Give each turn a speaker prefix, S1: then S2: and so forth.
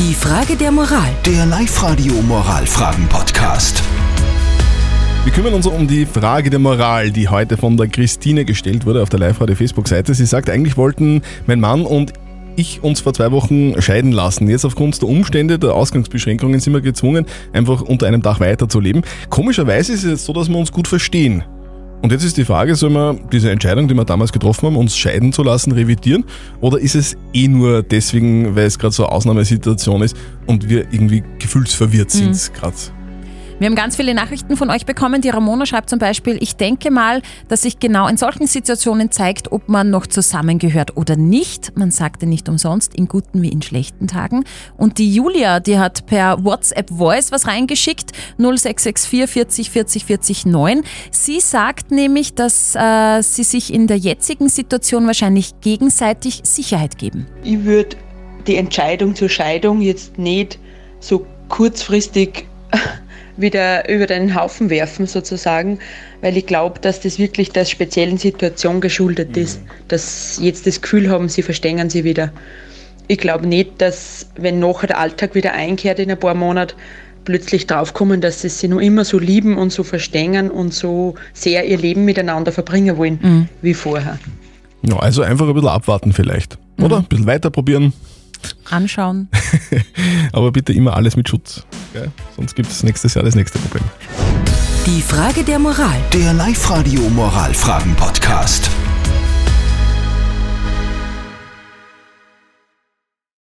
S1: Die Frage der Moral.
S2: Der Live-Radio Moralfragen-Podcast.
S3: Wir kümmern uns um die Frage der Moral, die heute von der Christine gestellt wurde auf der Live-Radio Facebook-Seite. Sie sagt, eigentlich wollten mein Mann und ich uns vor zwei Wochen scheiden lassen. Jetzt aufgrund der Umstände, der Ausgangsbeschränkungen sind wir gezwungen, einfach unter einem Dach weiterzuleben. Komischerweise ist es jetzt so, dass wir uns gut verstehen. Und jetzt ist die Frage, sollen wir diese Entscheidung, die wir damals getroffen haben, uns scheiden zu lassen, revidieren? Oder ist es eh nur deswegen, weil es gerade so eine Ausnahmesituation ist und wir irgendwie gefühlsverwirrt sind
S4: Mhm.
S3: gerade?
S4: Wir haben ganz viele Nachrichten von euch bekommen. Die Ramona schreibt zum Beispiel, ich denke mal, dass sich genau in solchen Situationen zeigt, ob man noch zusammengehört oder nicht. Man sagte nicht umsonst, in guten wie in schlechten Tagen. Und die Julia, die hat per WhatsApp Voice was reingeschickt, 0664 40 40 40 9. Sie sagt nämlich, dass äh, sie sich in der jetzigen Situation wahrscheinlich gegenseitig Sicherheit geben.
S5: Ich würde die Entscheidung zur Scheidung jetzt nicht so kurzfristig wieder über den Haufen werfen sozusagen, weil ich glaube, dass das wirklich der speziellen Situation geschuldet ist, dass sie jetzt das Gefühl haben, sie verstehen sie wieder. Ich glaube nicht, dass wenn nachher der Alltag wieder einkehrt in ein paar Monaten, plötzlich draufkommen, dass sie sich noch immer so lieben und so verstehen und so sehr ihr Leben miteinander verbringen wollen wie vorher.
S3: Ja, also einfach ein bisschen abwarten vielleicht. Oder? Ein bisschen weiter probieren,
S4: Anschauen.
S3: aber bitte immer alles mit Schutz. Gell? Sonst gibt es nächstes Jahr das nächste Problem.
S1: Die Frage der Moral.
S2: Der Live-Radio Moralfragen-Podcast.